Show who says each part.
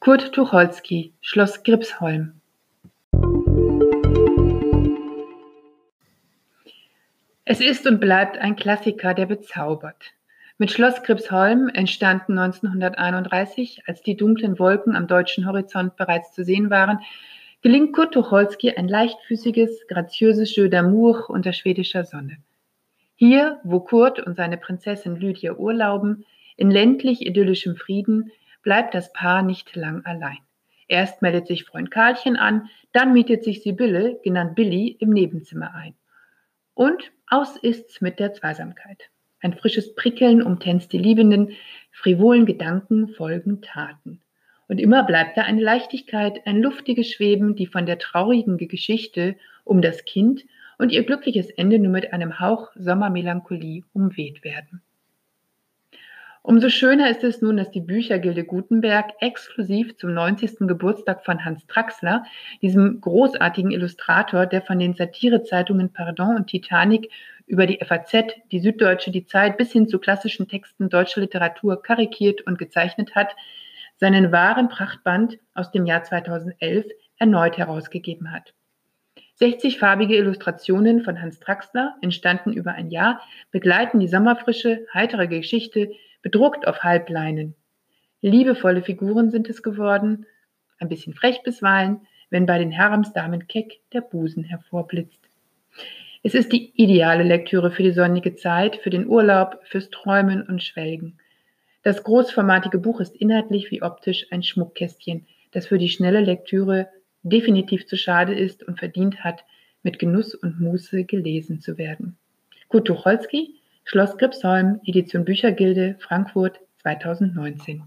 Speaker 1: Kurt Tucholsky, Schloss Gripsholm. Es ist und bleibt ein Klassiker, der bezaubert. Mit Schloss Gripsholm, entstanden 1931, als die dunklen Wolken am deutschen Horizont bereits zu sehen waren, gelingt Kurt Tucholsky ein leichtfüßiges, graziöses Jeu d'amour unter schwedischer Sonne. Hier, wo Kurt und seine Prinzessin Lydia urlauben, in ländlich idyllischem Frieden, bleibt das Paar nicht lang allein. Erst meldet sich Freund Karlchen an, dann mietet sich Sibylle, genannt Billy, im Nebenzimmer ein. Und aus ist's mit der Zweisamkeit. Ein frisches Prickeln umtänzt die Liebenden, frivolen Gedanken folgen Taten. Und immer bleibt da eine Leichtigkeit, ein luftiges Schweben, die von der traurigen Geschichte um das Kind und ihr glückliches Ende nur mit einem Hauch Sommermelancholie umweht werden. Umso schöner ist es nun, dass die Büchergilde Gutenberg exklusiv zum 90. Geburtstag von Hans Traxler, diesem großartigen Illustrator, der von den Satirezeitungen Pardon und Titanic über die FAZ, die Süddeutsche, die Zeit bis hin zu klassischen Texten deutscher Literatur karikiert und gezeichnet hat, seinen wahren Prachtband aus dem Jahr 2011 erneut herausgegeben hat. 60 farbige Illustrationen von Hans Traxler, entstanden über ein Jahr, begleiten die sommerfrische, heitere Geschichte, bedruckt auf Halbleinen. Liebevolle Figuren sind es geworden, ein bisschen frech bisweilen, wenn bei den Haremsdamen keck der Busen hervorblitzt. Es ist die ideale Lektüre für die sonnige Zeit, für den Urlaub, fürs Träumen und Schwelgen. Das großformatige Buch ist inhaltlich wie optisch ein Schmuckkästchen, das für die schnelle Lektüre definitiv zu schade ist und verdient hat, mit Genuss und Muße gelesen zu werden. Kurt Tucholsky, Schloss Gripsholm, Edition Büchergilde, Frankfurt 2019.